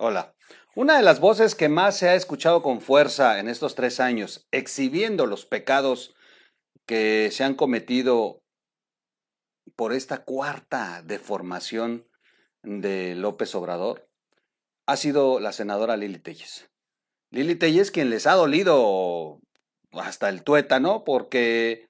Hola. Una de las voces que más se ha escuchado con fuerza en estos tres años, exhibiendo los pecados que se han cometido por esta cuarta deformación de López Obrador, ha sido la senadora Lili Telles. Lili Telles quien les ha dolido hasta el tuétano porque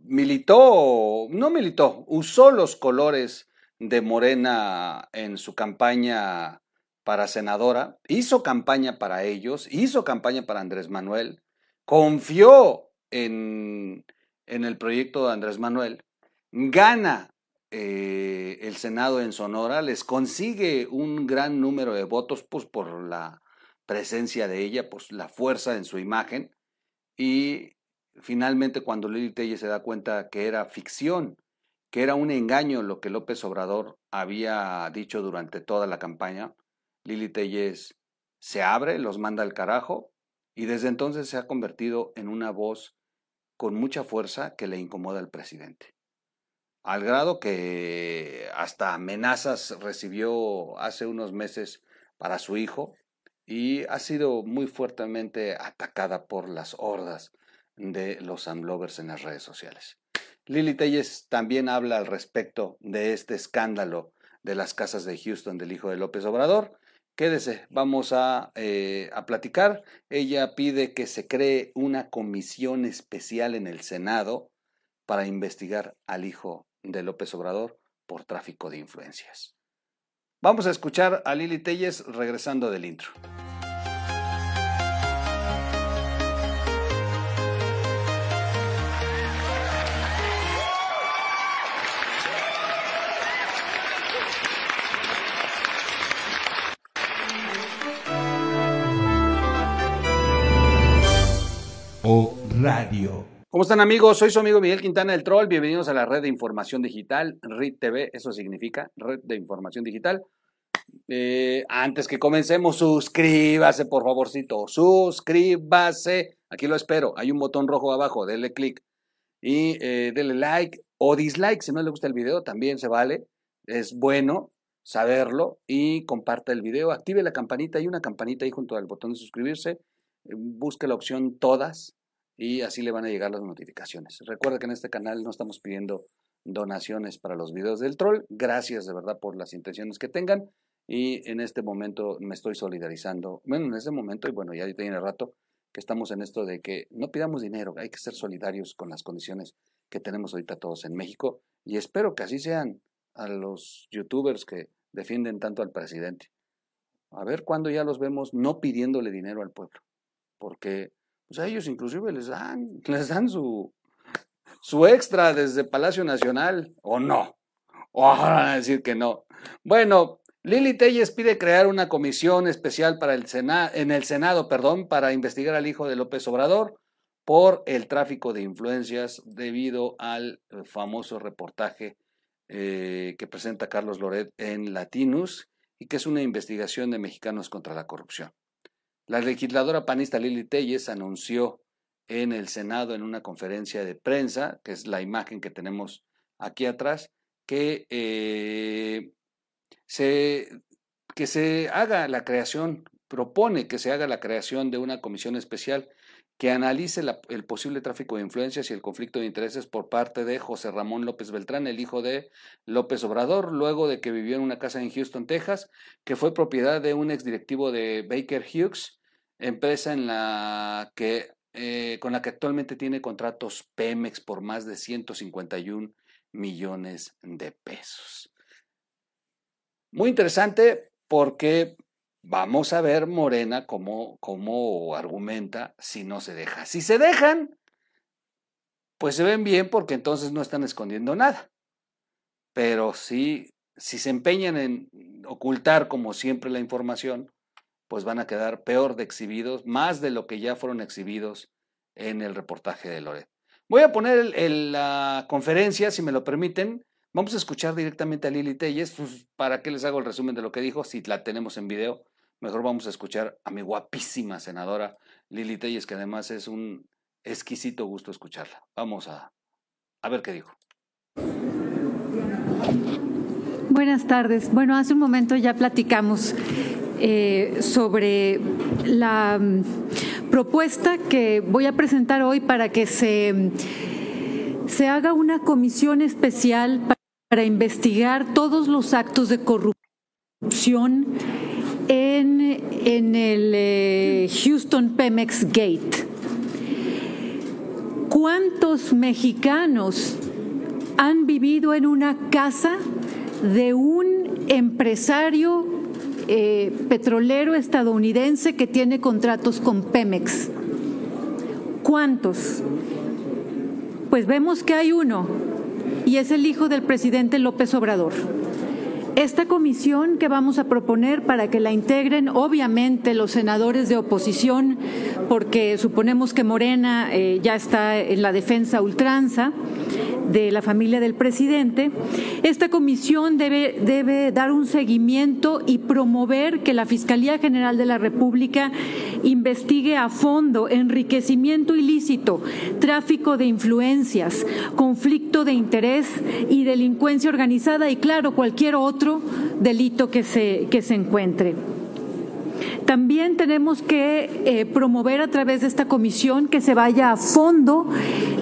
militó, no militó, usó los colores de Morena en su campaña para senadora, hizo campaña para ellos, hizo campaña para Andrés Manuel, confió en, en el proyecto de Andrés Manuel, gana eh, el Senado en Sonora, les consigue un gran número de votos pues, por la presencia de ella, pues la fuerza en su imagen, y finalmente cuando Lili Telle se da cuenta que era ficción, que era un engaño lo que López Obrador había dicho durante toda la campaña, Lili Telles se abre, los manda al carajo y desde entonces se ha convertido en una voz con mucha fuerza que le incomoda al presidente. Al grado que hasta amenazas recibió hace unos meses para su hijo y ha sido muy fuertemente atacada por las hordas de los Amlovers en las redes sociales. Lili Telles también habla al respecto de este escándalo de las casas de Houston del hijo de López Obrador Quédese, vamos a, eh, a, platicar. Ella pide que se cree una comisión especial en el Senado para investigar al hijo de López Obrador por tráfico de influencias. Vamos a escuchar a Lili Telles regresando del intro. ¿Cómo están amigos? Soy su amigo Miguel Quintana del Troll. Bienvenidos a la red de información digital, RIT TV, eso significa red de información digital. Eh, antes que comencemos, suscríbase por favorcito, suscríbase. Aquí lo espero. Hay un botón rojo abajo, denle clic y eh, like o dislike si no le gusta el video, también se vale. Es bueno saberlo y comparte el video, active la campanita. Hay una campanita ahí junto al botón de suscribirse busque la opción todas y así le van a llegar las notificaciones. Recuerda que en este canal no estamos pidiendo donaciones para los videos del troll. Gracias de verdad por las intenciones que tengan. Y en este momento me estoy solidarizando. Bueno, en este momento, y bueno, ya tiene rato que estamos en esto de que no pidamos dinero, hay que ser solidarios con las condiciones que tenemos ahorita todos en México. Y espero que así sean a los youtubers que defienden tanto al presidente. A ver cuándo ya los vemos no pidiéndole dinero al pueblo porque pues, a ellos inclusive les dan, les dan su, su extra desde Palacio Nacional, o no, o van a decir que no. Bueno, Lili Telles pide crear una comisión especial para el en el Senado perdón, para investigar al hijo de López Obrador por el tráfico de influencias debido al famoso reportaje eh, que presenta Carlos Loret en Latinus y que es una investigación de mexicanos contra la corrupción. La legisladora panista Lili Telles anunció en el Senado en una conferencia de prensa, que es la imagen que tenemos aquí atrás, que, eh, se, que se haga la creación, propone que se haga la creación de una comisión especial que analice el posible tráfico de influencias y el conflicto de intereses por parte de José Ramón López Beltrán, el hijo de López Obrador, luego de que vivió en una casa en Houston, Texas, que fue propiedad de un exdirectivo de Baker Hughes, empresa en la que, eh, con la que actualmente tiene contratos Pemex por más de 151 millones de pesos. Muy interesante porque Vamos a ver Morena cómo, cómo argumenta si no se deja. Si se dejan, pues se ven bien porque entonces no están escondiendo nada. Pero si, si se empeñan en ocultar como siempre la información, pues van a quedar peor de exhibidos, más de lo que ya fueron exhibidos en el reportaje de Loret. Voy a poner la conferencia, si me lo permiten. Vamos a escuchar directamente a Lili Telles, pues, para que les hago el resumen de lo que dijo, si la tenemos en video Mejor vamos a escuchar a mi guapísima senadora Lili Telles, que además es un exquisito gusto escucharla. Vamos a, a ver qué dijo. Buenas tardes. Bueno, hace un momento ya platicamos eh, sobre la mm, propuesta que voy a presentar hoy para que se, se haga una comisión especial para investigar todos los actos de corrupción en, en el eh, Houston Pemex Gate. ¿Cuántos mexicanos han vivido en una casa de un empresario eh, petrolero estadounidense que tiene contratos con Pemex? ¿Cuántos? Pues vemos que hay uno y es el hijo del presidente López Obrador. Esta comisión que vamos a proponer para que la integren, obviamente, los senadores de oposición, porque suponemos que Morena eh, ya está en la defensa ultranza de la familia del presidente, esta comisión debe, debe dar un seguimiento y promover que la Fiscalía General de la República investigue a fondo enriquecimiento ilícito, tráfico de influencias, conflicto de interés y delincuencia organizada y, claro, cualquier otro delito que se, que se encuentre. También tenemos que eh, promover a través de esta comisión que se vaya a fondo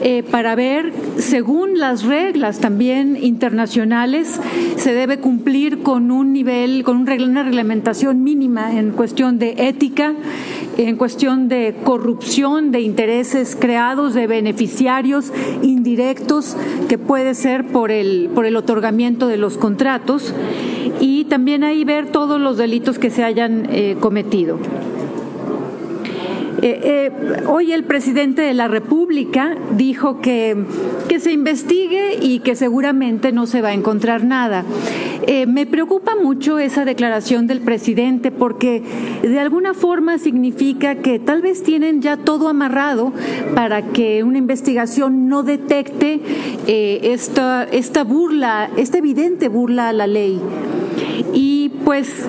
eh, para ver, según las reglas también internacionales, se debe cumplir con un nivel, con una reglamentación mínima en cuestión de ética, en cuestión de corrupción, de intereses creados, de beneficiarios indirectos, que puede ser por el, por el otorgamiento de los contratos, y también ahí ver todos los delitos que se hayan eh, cometido. Eh, eh, hoy el presidente de la República dijo que, que, se investigue y que seguramente no se va a encontrar nada. Eh, me preocupa mucho esa declaración del presidente porque de alguna forma significa que tal vez tienen ya todo amarrado para que una investigación no detecte esta, esta burla, esta evidente burla a la ley. Y pues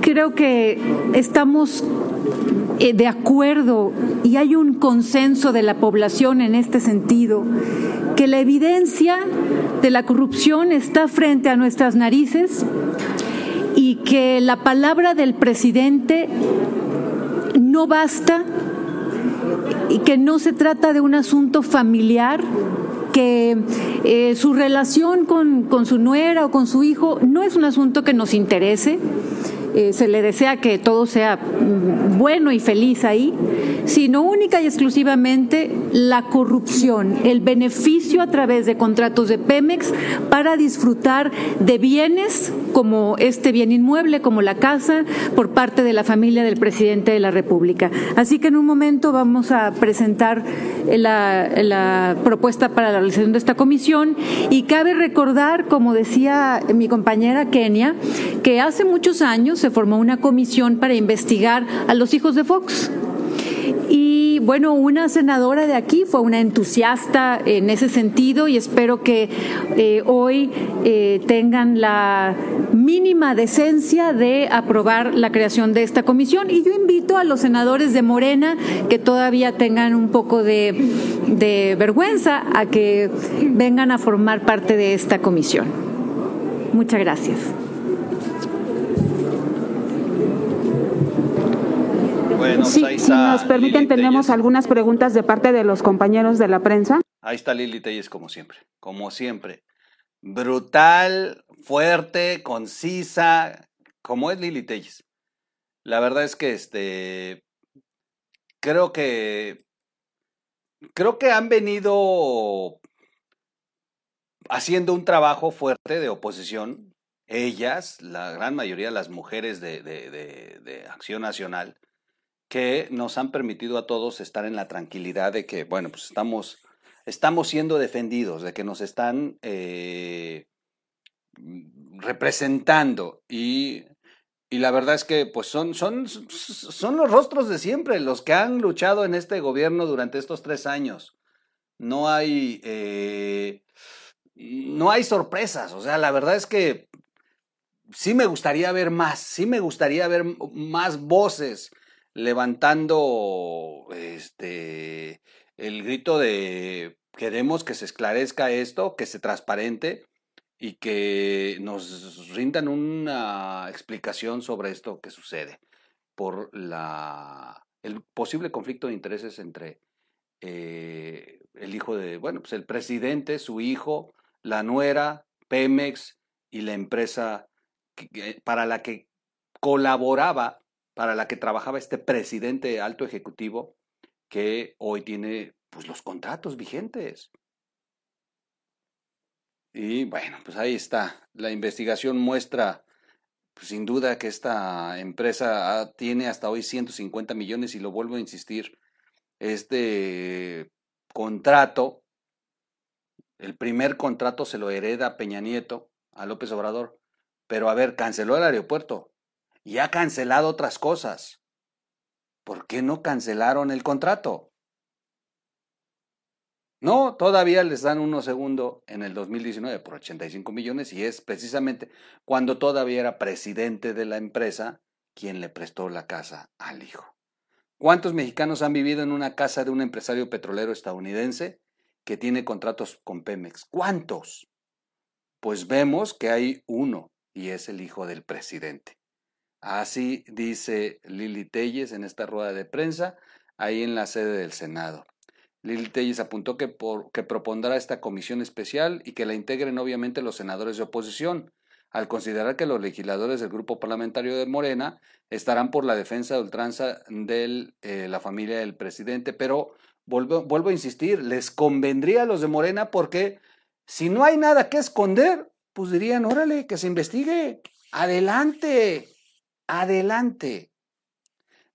creo que estamos eh, de acuerdo y hay un consenso de la población en este sentido, que la evidencia de la corrupción está frente a nuestras narices y que la palabra del presidente no basta y que no se trata de un asunto familiar, que eh, su relación con, con su nuera o con su hijo no es un asunto que nos interese, eh, se le desea que todo sea mm, bueno y feliz ahí, sino única y exclusivamente la corrupción, el beneficio a través de contratos de Pemex para disfrutar de bienes como este bien inmueble, como la casa, por parte de la familia del presidente de la República. Así que en un momento vamos a presentar la, propuesta para la realización de esta comisión y cabe recordar, como decía mi compañera Kenia, que hace muchos años se formó una comisión para investigar a los hijos de Fox. Bueno, una senadora de aquí fue una entusiasta en ese sentido y espero que eh, hoy eh, tengan la mínima decencia de aprobar la creación de esta comisión. Y yo invito a los senadores de Morena que todavía tengan un poco de vergüenza a que vengan a formar parte de esta comisión. Muchas gracias. Sí, si nos permiten, tenemos algunas preguntas de parte de los compañeros de la prensa. Ahí está Lili Telles, como siempre, como siempre. Brutal, fuerte, concisa, como es Lili Telles. La verdad es que este, creo que, creo que han venido haciendo un trabajo fuerte de oposición. Ellas, la gran mayoría de las mujeres de, de, de, de Acción Nacional, que nos han permitido a todos estar en la tranquilidad de que, bueno, pues estamos, estamos siendo defendidos, de que nos están eh, representando y, y, la verdad es que pues son, son, son los rostros de siempre, los que han luchado en este gobierno durante estos tres años. No hay, eh, no hay sorpresas, o sea, la verdad es que sí me gustaría ver más, sí me gustaría ver más voces levantando este el grito de queremos que se esclarezca esto, que se transparente y que nos rindan una explicación sobre esto que sucede por la, el posible conflicto de intereses entre eh, el hijo de, bueno, pues el presidente, su hijo, la nuera, Pemex y la empresa para la que colaboraba, para la que trabajaba este presidente alto ejecutivo que hoy tiene pues los contratos vigentes. Y bueno, pues ahí está. La investigación muestra pues, sin duda que esta empresa tiene hasta hoy 150 millones y lo vuelvo a insistir, este contrato, el primer contrato se lo hereda Peña Nieto a López Obrador, pero a ver, canceló el aeropuerto y ha cancelado otras cosas. ¿Por qué no cancelaron el contrato? No, todavía les dan uno segundo en el 2019 por 85 millones y es precisamente cuando todavía era presidente de la empresa quien le prestó la casa al hijo. ¿Cuántos mexicanos han vivido en una casa de un empresario petrolero estadounidense que tiene contratos con Pemex? ¿Cuántos? Pues vemos que hay uno y es el hijo del presidente. Así dice Lili Telles en esta rueda de prensa ahí en la sede del Senado. Lili Telles apuntó que, que propondrá esta comisión especial y que la integren obviamente los senadores de oposición, al considerar que los legisladores del grupo parlamentario de Morena estarán por la defensa de ultranza de eh, la familia del presidente. Pero vuelvo, vuelvo a insistir, les convendría a los de Morena porque si no hay nada que esconder, pues dirían, órale, que se investigue, adelante, adelante.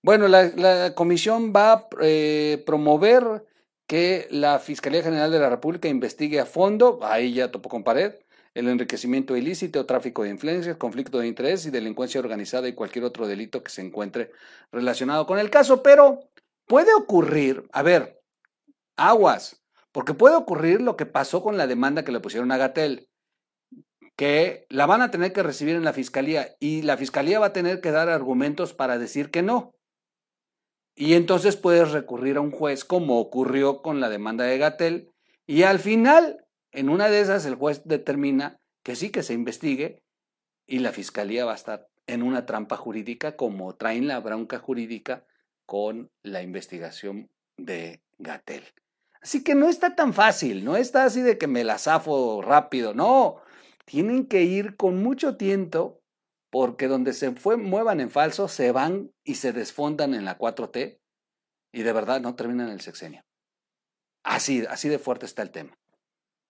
Bueno, la, comisión va a eh, promover que la Fiscalía General de la República investigue a fondo, ahí ya topó con pared, el enriquecimiento ilícito, tráfico de influencias, conflicto de interés y delincuencia organizada y cualquier otro delito que se encuentre relacionado con el caso. Pero puede ocurrir, a ver, aguas, porque puede ocurrir lo que pasó con la demanda que le pusieron a Gatel, que la van a tener que recibir en la fiscalía y la fiscalía va a tener que dar argumentos para decir que no. Y entonces puedes recurrir a un juez como ocurrió con la demanda de Gatel y al final, en una de esas, el juez determina que sí que se investigue y la fiscalía va a estar en una trampa jurídica como traen la bronca jurídica con la investigación de Gatel. Así que no está tan fácil, no está así de que me la zafo rápido, no, tienen que ir con mucho tiempo porque donde se muevan en falso, se van y se desfondan en la 4T y de verdad no terminan el sexenio. Así, así de fuerte está el tema.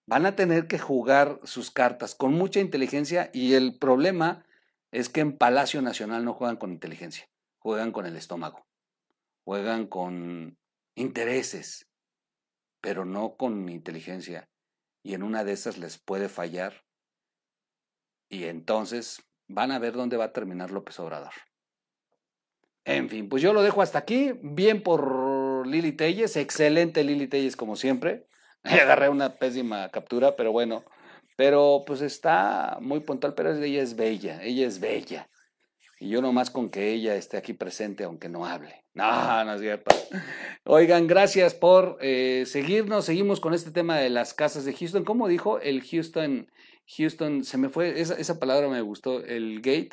Van a tener que jugar sus cartas con mucha inteligencia y el problema es que en Palacio Nacional no juegan con inteligencia, juegan con el estómago, juegan con intereses, pero no con inteligencia. Y en una de esas les puede fallar. Y entonces van a ver dónde va a terminar López Obrador. En fin, pues yo lo dejo hasta aquí. Bien por Lili Telles, excelente Lili Telles como siempre. Agarré una pésima captura, pero bueno. Pero pues está muy puntual, pero ella es bella, ella es bella. Y yo nomás con que ella esté aquí presente, aunque no hable. No, no es cierto. Oigan, gracias por eh, seguirnos. Seguimos con este tema de las casas de Houston. ¿Cómo dijo el Houston Houston, se me fue, esa, esa palabra me gustó, el gate.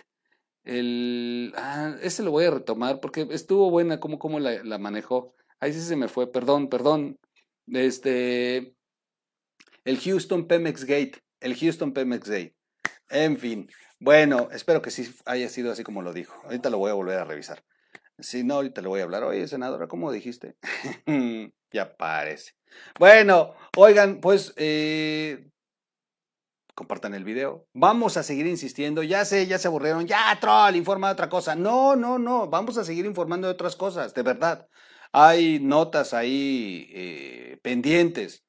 El, ah, ese lo voy a retomar porque estuvo buena como, la manejó. Ahí sí se me fue, perdón, perdón. Este, el Houston Pemex Gate, el Houston Pemex Gate. En fin, bueno, espero que sí haya sido así como lo dijo. Ahorita lo voy a volver a revisar. Si no, ahorita le voy a hablar. Oye, senadora, ¿cómo dijiste? ya parece. Bueno, oigan, pues eh, compartan el video. Vamos a seguir insistiendo. Ya sé, ya se aburrieron. Ya, troll, informa de otra cosa. No, no, no. Vamos a seguir informando de otras cosas, de verdad. Hay notas ahí eh, pendientes.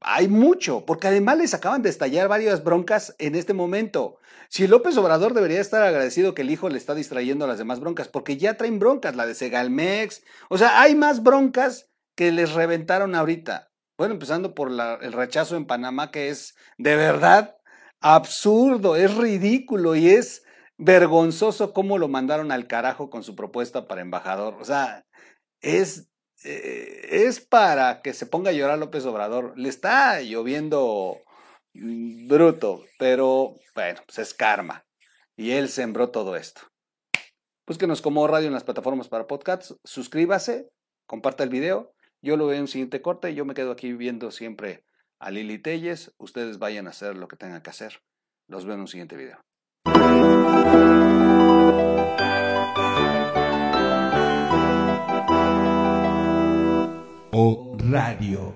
Hay mucho, porque además les acaban de estallar varias broncas en este momento. Si López Obrador debería estar agradecido que el hijo le está distrayendo a las demás broncas, porque ya traen broncas, la de Segalmex. O sea, hay más broncas que les reventaron ahorita. Bueno, empezando por el rechazo en Panamá, que es de verdad absurdo, es ridículo y es vergonzoso cómo lo mandaron al carajo con su propuesta para embajador. O sea, es, eh, es para que se ponga a llorar López Obrador. Le está lloviendo bruto, pero bueno, pues es karma. Y él sembró todo esto. Búsquenos como radio en las plataformas para podcasts, suscríbase, comparta el video, yo lo veo en un siguiente corte yo me quedo aquí viendo siempre a Lili Telles, ustedes vayan a hacer lo que tengan que hacer. Los veo en un siguiente video. Radio.